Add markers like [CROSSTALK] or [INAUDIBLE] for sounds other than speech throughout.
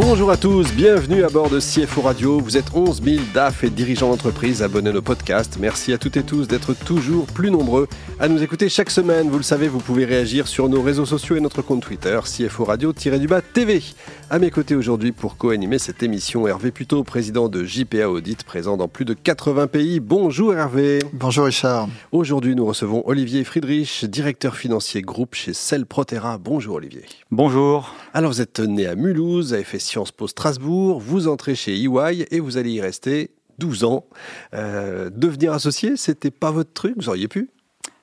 Bonjour à tous, bienvenue à bord de CFO Radio. Vous êtes 11 000 DAF et dirigeants d'entreprise abonnés à nos podcasts. Merci à toutes et tous d'être toujours plus nombreux à nous écouter chaque semaine. Vous le savez, vous pouvez réagir sur nos réseaux sociaux et notre compte Twitter, CFO Radio-du-bas TV. À mes côtés aujourd'hui pour co-animer cette émission, Hervé Puto, président de JPA Audit, présent dans plus de 80 pays. Bonjour Hervé. Bonjour Richard. Aujourd'hui, nous recevons Olivier Friedrich, directeur financier groupe chez Cell Protera. Bonjour Olivier. Bonjour. Alors vous êtes né à Mulhouse, avez fait Sciences Po Strasbourg, vous entrez chez EY et vous allez y rester 12 ans. Euh, devenir associé, c'était pas votre truc, vous auriez pu?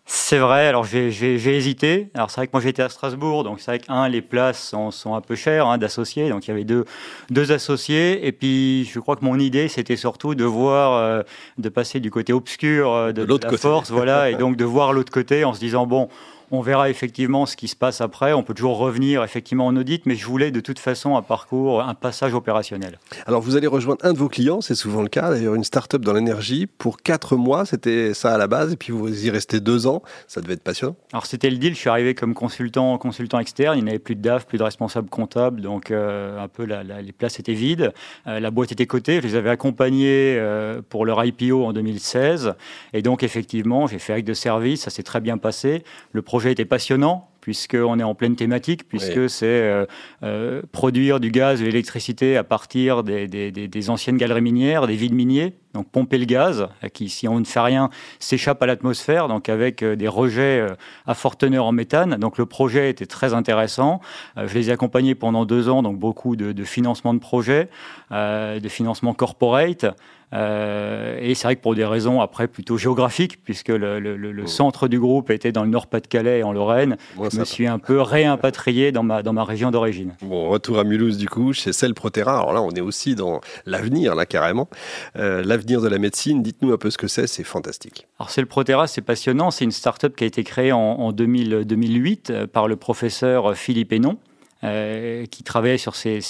C'est vrai, alors j'ai hésité. Alors c'est vrai que moi j'étais à Strasbourg, donc c'est vrai que, un, les places sont, sont un peu chères hein, d'associés, donc il y avait deux, deux associés. Et puis je crois que mon idée c'était surtout de voir, euh, de passer du côté obscur euh, de, de, la force, voilà, et [LAUGHS] donc de voir l'autre côté en se disant, bon, on verra effectivement ce qui se passe après. On peut toujours revenir effectivement en audit, mais je voulais de toute façon un parcours, un passage opérationnel. Alors vous allez rejoindre un de vos clients, c'est souvent le cas, d'ailleurs une start-up dans l'énergie. Pour quatre mois, c'était ça à la base, et puis vous y restez deux ans. Ça devait être passionnant. Alors c'était le deal. Je suis arrivé comme consultant, consultant externe. Il n'y avait plus de DAF, plus de responsable comptable, donc euh, un peu les places étaient vides. Euh, la boîte était cotée. Je les avais accompagnés euh, pour leur IPO en 2016, et donc effectivement, j'ai fait acte de service. Ça s'est très bien passé. Le projet était passionnant puisqu'on est en pleine thématique, puisque c'est euh, euh, produire du gaz, de l'électricité à partir des, anciennes galeries minières, des vides miniers, donc pomper le gaz, qui, si on ne fait rien, s'échappe à l'atmosphère, donc avec euh, des rejets à forte teneur en méthane. Donc le projet était très intéressant. je les ai accompagnés pendant deux ans, donc beaucoup de, de financement de projets, de financement corporate. Euh, et c'est vrai que pour des raisons après plutôt géographiques, puisque le, oh. centre du groupe était dans le Nord-Pas-de-Calais et en Lorraine, je me suis un peu réimpatrié dans ma, dans ma région d'origine. Bon, retour à Mulhouse du coup, chez Cell Protera. Alors là, on est aussi dans l'avenir, là carrément. Euh, l'avenir de la médecine, dites-nous un peu ce que c'est, c'est fantastique. Alors Cell Protera, c'est passionnant. C'est une start-up qui a été créée en, 2008 euh, par le professeur Philippe Hénon, qui travaillait sur ces,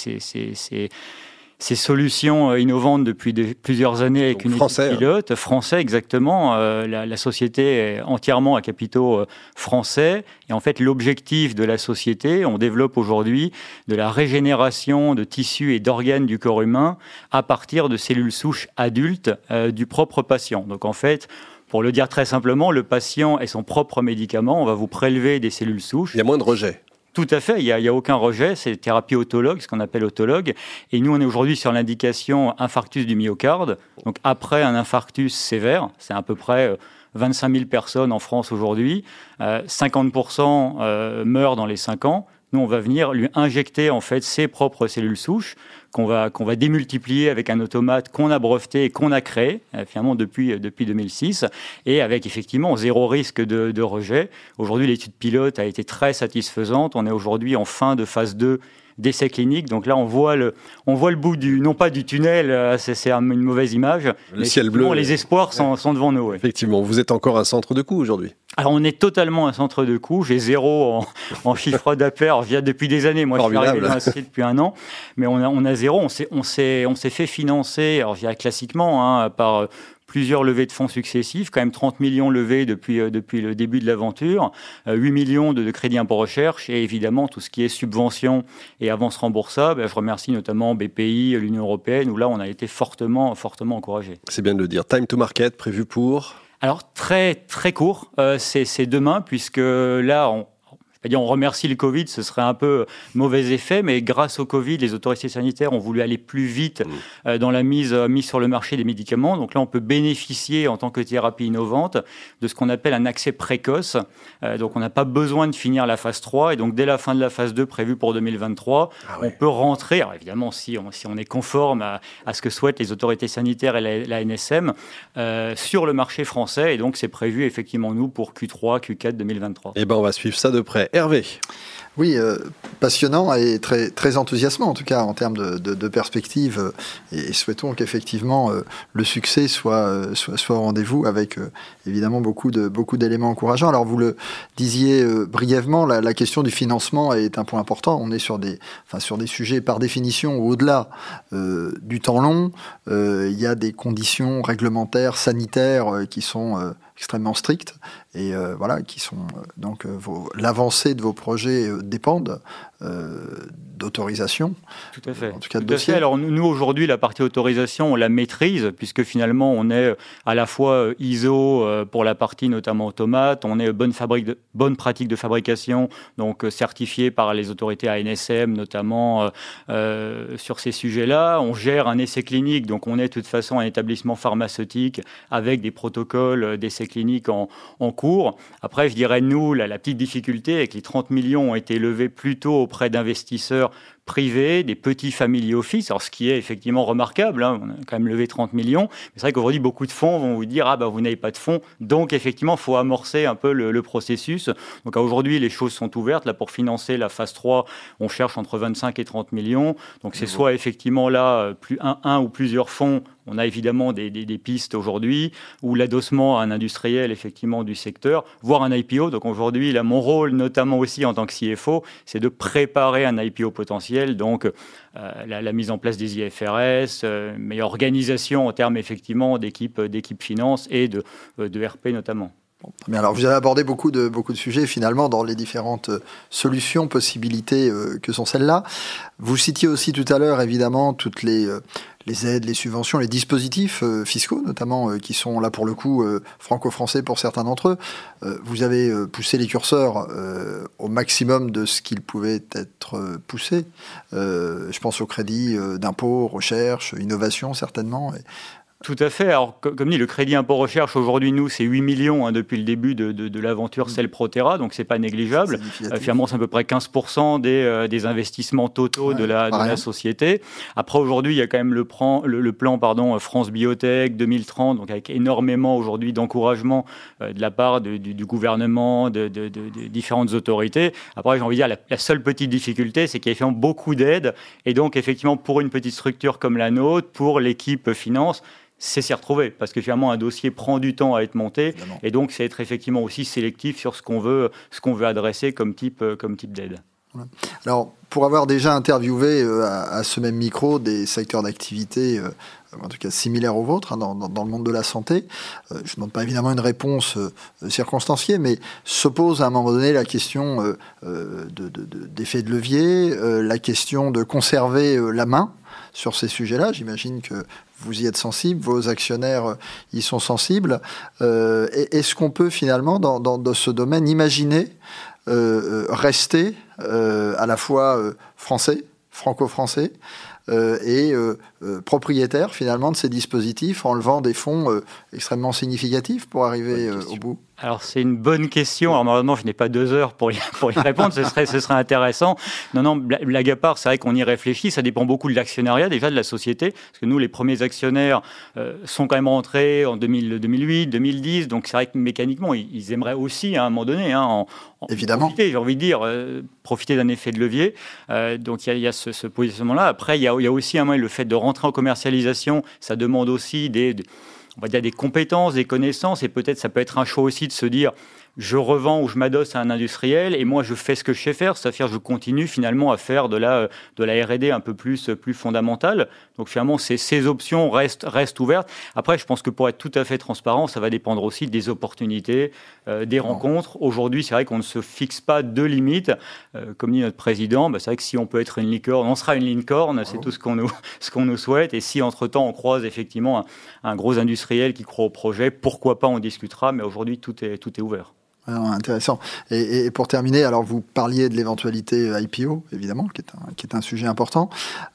ces, solutions euh, innovantes depuis plusieurs années avec une français, équipe hein. pilote français exactement. Euh, la, société est entièrement à capitaux euh, français et en fait l'objectif de la société, on développe aujourd'hui de la régénération de tissus et d'organes du corps humain à partir de cellules souches adultes du propre patient. Donc en fait pour le dire très simplement, le patient est son propre médicament. On va vous prélever des cellules souches. Il y a moins de rejet. Tout à fait, il n'y a, aucun rejet, c'est thérapie autologue, ce qu'on appelle autologue. Et nous, on est aujourd'hui sur l'indication infarctus du myocarde. Donc après un infarctus sévère, c'est à peu près 25 euh, 000 personnes en France aujourd'hui, 50% euh, euh, meurent dans les 5 ans. Nous, on va venir lui injecter en fait ses propres cellules souches qu'on va, démultiplier avec un automate qu'on a breveté et qu'on a créé euh, finalement depuis, euh, depuis 2006 et avec effectivement zéro risque de, de rejet. Aujourd'hui, l'étude pilote a été très satisfaisante. On est aujourd'hui en fin de phase 2 d'essais cliniques. Donc là, on voit le, on voit le bout du, non pas du tunnel, euh, c'est une mauvaise image. Le ciel bleu. Les espoirs sont, sont devant nous. Effectivement, vous êtes encore un centre de coût aujourd'hui. Alors on est totalement un centre de coût. J'ai zéro en, en chiffre d'affaires via depuis des années. Moi, je suis arrivé dans la société depuis un an, mais on a, on a zéro. On s'est, on s'est, on s'est fait financer, alors je classiquement, hein, par plusieurs levées de fonds successifs, quand même 30 millions levés depuis, euh, depuis le début de l'aventure, 8 euh, millions de, de crédits impôt recherche et évidemment tout ce qui est subvention et avance remboursable. Je remercie notamment BPI, l'Union européenne, où là on a été fortement, fortement encouragé. C'est bien de le dire. Time to market prévu pour alors très très court, euh, c'est demain puisque là on, on remercie le Covid, ce serait un peu mauvais effet, mais grâce au Covid, les autorités sanitaires ont voulu aller plus vite mmh. euh, dans la mise, euh, mise sur le marché des médicaments. Donc là, on peut bénéficier en tant que thérapie innovante de ce qu'on appelle un accès précoce. Euh, donc on n'a pas besoin de finir la phase 3 et donc dès la fin de la phase 2 prévue pour 2023, ah on peut rentrer, alors évidemment si on, si on est conforme à, ce que souhaitent les autorités sanitaires et la, NSM, sur le marché français et donc c'est prévu effectivement nous pour Q3, Q4 2023. Et ben on va suivre ça de près. Hervé. Oui, euh, passionnant et très, très enthousiasmant en tout cas en termes de, de, perspective. Euh, et, souhaitons qu'effectivement euh, le succès soit, soit, soit au rendez-vous avec évidemment beaucoup de beaucoup d'éléments encourageants. Alors vous le disiez brièvement, la, question du financement est un point important. On est sur des, enfin, sur des sujets par définition au-delà du temps long. Il y a des conditions réglementaires, sanitaires qui sont extrêmement strictes et voilà qui sont donc l'avancée de vos projets dépendent d'autorisation. Tout à fait. En tout cas, de dossier. Alors nous aujourd'hui, la partie autorisation, on la maîtrise puisque finalement on est à la fois ISO pour la partie notamment automate, on est bonne fabrique, de, bonne pratique de fabrication, donc certifié par les autorités ANSM notamment sur ces sujets-là. On gère un essai clinique, donc on est de toute façon un établissement pharmaceutique avec des protocoles d'essai clinique en, en cours. Après, je dirais nous, la, la petite difficulté est que les 30 millions ont été levés plutôt auprès d'investisseurs privés, des petits family office, alors ce qui est effectivement remarquable, hein, on a quand même levé 30 millions, mais c'est vrai qu'aujourd'hui beaucoup de fonds vont vous dire ah ben vous n'avez pas de fonds, donc effectivement il faut amorcer un peu le, processus. Donc aujourd'hui les choses sont ouvertes, là pour financer la phase 3, on cherche entre 25 et 30 millions, donc c'est soit effectivement là euh, plus un, un ou plusieurs fonds. On a évidemment des, des, pistes aujourd'hui, ou l'adossement à un industriel effectivement du secteur, voire un IPO. Donc aujourd'hui, là, mon rôle, notamment aussi en tant que CFO, c'est de préparer un IPO potentiel donc euh, la, mise en place des IFRS, euh, meilleure organisation en termes effectivement d'équipe d'équipe finance et euh, de RP notamment. Mais alors, vous avez abordé beaucoup de, beaucoup de sujets finalement dans les différentes solutions, possibilités que sont celles-là. Vous citiez aussi tout à l'heure évidemment toutes les, les aides, les subventions, les dispositifs euh, fiscaux, notamment, euh, qui sont là pour le coup euh, franco-français pour certains d'entre eux. vous avez poussé les curseurs au maximum de ce qu'ils pouvaient être poussés. je pense au crédit d'impôt, recherche, innovation certainement. Tout à fait. Alors, comme dit, le crédit impôt recherche aujourd'hui, nous, c'est 8 millions hein, depuis le début de, de, de l'aventure Cell Protera, donc c'est pas négligeable. Euh, finalement, c'est à peu près 15% des, euh, des, investissements totaux de, la, de la société. Après, aujourd'hui, il y a quand même le, plan, le, plan pardon, France Biotech 2030, donc avec énormément aujourd'hui d'encouragement euh, de la part du, du, gouvernement, de, différentes autorités. Après, j'ai envie de dire, la, la seule petite difficulté, c'est qu'il y a effectivement beaucoup d'aides. Et donc, effectivement, pour une petite structure comme la nôtre, pour l'équipe finance, c'est s'y retrouver parce que finalement un dossier prend du temps à être monté et donc c'est être effectivement aussi sélectif sur ce qu'on veut ce qu'on veut adresser comme type euh, comme type d'aide. Alors pour avoir déjà interviewé euh, à, ce même micro des secteurs d'activité euh, en tout cas similaires aux vôtres hein, dans, le monde de la santé, je ne demande pas évidemment une réponse circonstanciée, mais se pose à un moment donné la question d'effet de, de, levier, la question de conserver la main sur ces sujets-là. J'imagine que vous y êtes sensible, vos actionnaires euh, y sont sensibles. Euh, est-ce qu'on peut finalement, dans, ce domaine, imaginer euh, rester à la fois français, franco-français, et propriétaire finalement de ces dispositifs en levant des fonds extrêmement significatifs pour arriver au bout? Alors c'est une bonne question. Alors normalement je n'ai pas deux heures pour y, pour y répondre, ce, serait, ce serait intéressant. Non, non, blague à part, c'est vrai qu'on y réfléchit, ça dépend beaucoup de l'actionnariat déjà, de la société, parce que nous les premiers actionnaires euh, sont quand même rentrés en 2000, 2008, 2010, donc c'est vrai que mécaniquement ils, aimeraient aussi à un moment donné, hein, en, Évidemment. profiter, j'ai envie de dire, euh, profiter d'un effet de levier. Euh, donc il y a, y a, ce, ce positionnement-là. Après il y, a, y a aussi un moment le fait de rentrer en commercialisation, ça demande aussi des, des on va dire des compétences, des connaissances, et peut-être ça peut être un choix aussi de se dire je revends ou je m'adosse à un industriel et moi je fais ce que je sais faire, c'est-à-dire je continue finalement à faire de la, de la R&D un peu plus, plus fondamentale. Donc finalement ces, ces options restent, restent ouvertes. Après je pense que pour être tout à fait transparent, ça va dépendre aussi des opportunités, euh, des rencontres. Aujourd'hui c'est vrai qu'on ne se fixe pas de limites. Euh, comme dit notre président, bah, c'est vrai que si on peut être une licorne, on sera une licorne, c'est tout ce qu'on nous, [LAUGHS] ce qu'on nous souhaite. Et si entre-temps on croise effectivement un, un gros industriel qui croit au projet, pourquoi pas on discutera, mais aujourd'hui tout est, tout est ouvert intéressant. Et, pour terminer, alors vous parliez de l'éventualité IPO, évidemment, qui est un, qui est un sujet important.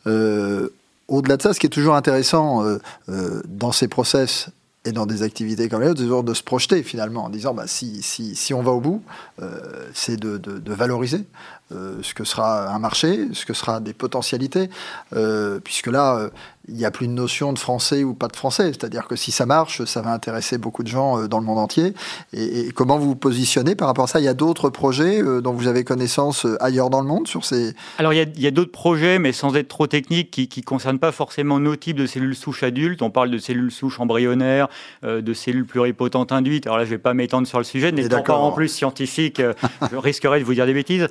Euh, au-delà de ça, ce qui est toujours intéressant euh, euh, dans ces process et dans des activités comme les autres, de se projeter finalement en disant bah, si, si, si on va au bout, euh, c'est de, de, valoriser euh, ce que sera un marché, ce que sera des potentialités, euh, puisque là, il n'y a plus de notion de français ou pas de français. C'est-à-dire que si ça marche, ça va intéresser beaucoup de gens euh, dans le monde entier. Et, comment vous vous positionnez par rapport à ça? Il y a d'autres projets euh, dont vous avez connaissance euh, ailleurs dans le monde sur ces... Alors il y a, d'autres projets, mais sans être trop techniques, qui ne concernent pas forcément nos types de cellules souches adultes. On parle de cellules souches embryonnaires, de cellules pluripotentes induites. Alors là, je ne vais pas m'étendre sur le sujet, n'étant pas en plus scientifique, [LAUGHS] je risquerais de vous dire des bêtises,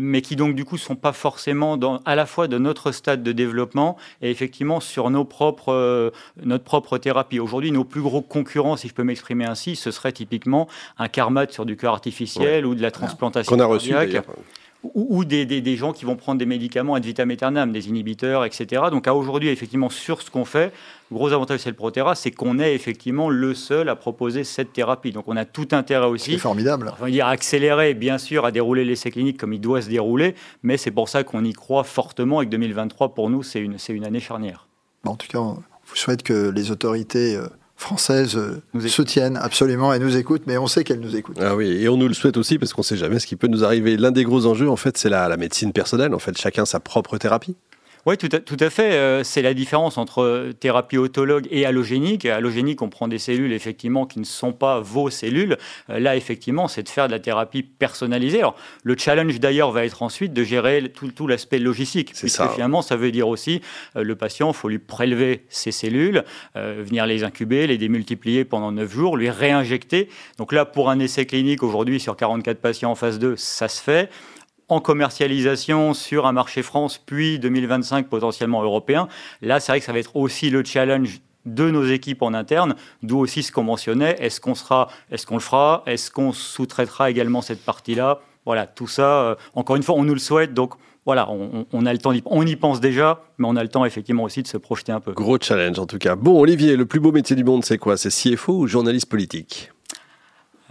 mais qui donc du coup ne sont pas forcément dans, à la fois de notre stade de développement et effectivement effectivement sur nos propres, euh, notre propre thérapie. Aujourd'hui, nos plus gros concurrents, si je peux m'exprimer ainsi, ce serait typiquement un karmat sur du cœur artificiel ou de la transplantation qu'on a reçu ou, des, des, gens qui vont prendre des médicaments ad vitam aeternam, des inhibiteurs, etc. Donc à aujourd'hui, effectivement, sur ce qu'on fait, le gros avantage de Protera, c'est qu'on est effectivement le seul à proposer cette thérapie. Donc on a tout intérêt aussi. C'est formidable. On va dire accélérer, bien sûr, à dérouler l'essai clinique comme il doit se dérouler, mais c'est pour ça qu'on y croit fortement et que 2023, pour nous, c'est une, une année charnière. en tout cas, on vous souhaite que les autorités euh, françaises euh, nous soutiennent absolument et nous écoutent, mais on sait qu'elles nous écoutent. Ah oui, et on nous le souhaite aussi parce qu'on ne sait jamais ce qui peut nous arriver. L'un des gros enjeux, en fait, c'est la, la médecine personnelle. En fait, chacun sa propre thérapie. Oui, tout à, tout à fait. Euh, c'est la différence entre thérapie autologue et allogénique. Allogénique, on prend des cellules effectivement qui ne sont pas vos cellules. Euh, là, effectivement, c'est de faire de la thérapie personnalisée. Alors, le challenge d'ailleurs va être ensuite de gérer tout, tout l'aspect logistique. Puisque ça. finalement, ça veut dire aussi euh, le patient, il faut lui prélever ses cellules, venir les incuber, les démultiplier pendant 9 jours, lui réinjecter. Donc là, pour un essai clinique aujourd'hui sur 44 patients en phase 2, ça se fait en commercialisation sur un marché France, puis 2025 potentiellement européen. Là, c'est vrai que ça va être aussi le challenge de nos équipes en interne, d'où aussi ce qu'on mentionnait. Est-ce qu'on sera, est-ce qu'on le fera, est-ce qu'on sous-traitera également cette partie-là? Voilà, tout ça. Euh, encore une fois, on nous le souhaite, donc voilà, on, on, a le temps, on y pense déjà, mais on a le temps effectivement aussi de se projeter un peu. Gros challenge en tout cas. Bon, Olivier, le plus beau métier du monde, c'est quoi? C'est CFO ou journaliste politique?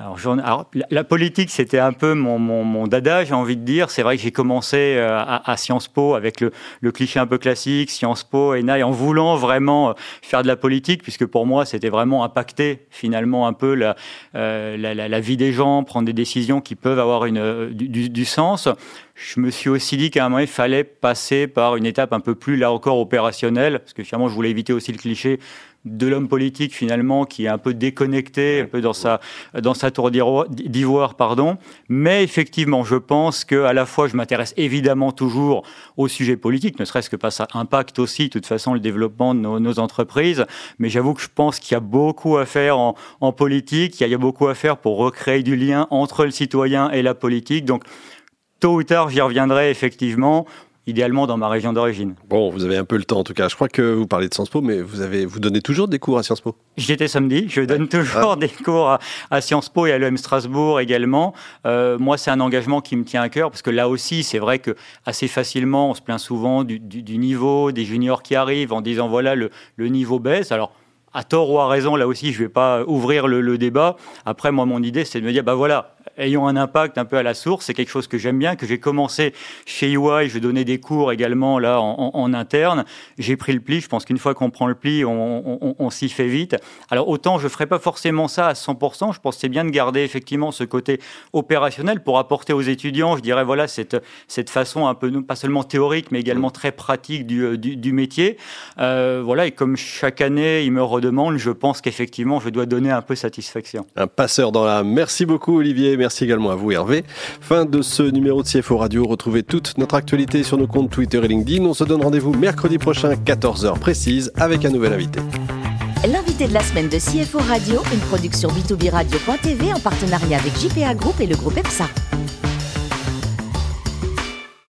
Alors, la politique, c'était un peu mon, mon, dada, j'ai envie de dire. C'est vrai que j'ai commencé euh, à, Sciences Po avec le, cliché un peu classique, Sciences Po, ENA, en voulant vraiment euh, faire de la politique, puisque pour moi, c'était vraiment impacter finalement un peu la, euh, la, vie des gens, prendre des décisions qui peuvent avoir une, du, du sens. Je me suis aussi dit qu'à un moment, il fallait passer par une étape un peu plus, là encore, opérationnelle, parce que finalement, je voulais éviter aussi le cliché de l'homme politique finalement qui est un peu déconnecté, un peu dans sa dans sa tour d'ivoire, pardon. Mais effectivement, je pense que à la fois je m'intéresse évidemment toujours au sujet politique, ne serait-ce que que ça impacte aussi, de toute façon, le développement de nos, entreprises. Mais j'avoue que je pense qu'il y a beaucoup à faire en, politique, il y a beaucoup à faire pour recréer du lien entre le citoyen et la politique. Donc tôt ou tard, j'y reviendrai effectivement idéalement dans ma région d'origine. Bon, vous avez un peu le temps en tout cas. Je crois que vous parlez de Sciences Po, mais vous, avez, vous donnez toujours des cours à Sciences Po? J'y étais samedi, je donne toujours ah. des cours à, Sciences Po et à l'EM Strasbourg également. Euh, moi, c'est un engagement qui me tient à cœur parce que là aussi, c'est vrai que assez facilement, on se plaint souvent du, niveau, des juniors qui arrivent en disant voilà, le, le niveau baisse. Alors, à tort ou à raison, là aussi, je ne vais pas ouvrir le, le, débat. Après, moi, mon idée, c'est de me dire, bah voilà, ayons un impact un peu à la source. C'est quelque chose que j'aime bien, que j'ai commencé chez EY. Je donnais des cours également là en, interne. J'ai pris le pli. Je pense qu'une fois qu'on prend le pli, on, s'y fait vite. Alors autant je ferai pas forcément ça à 100%. Je pense que c'est bien de garder effectivement ce côté opérationnel pour apporter aux étudiants, je dirais voilà cette cette façon un peu pas seulement théorique mais également très pratique du, du, métier. Euh, voilà et comme chaque année ils me redemandent, je pense qu'effectivement je dois donner un peu satisfaction. Un passeur dans la. Merci beaucoup Olivier. Merci également à vous Hervé. Fin de ce numéro de CFO Radio. Retrouvez toute notre actualité sur nos comptes Twitter et LinkedIn. On se donne rendez-vous mercredi prochain, 14h précise, avec un nouvel invité. L'invité de la semaine de CFO Radio, une production B2B Radio.tv en partenariat avec JPA Group et le groupe EPSA.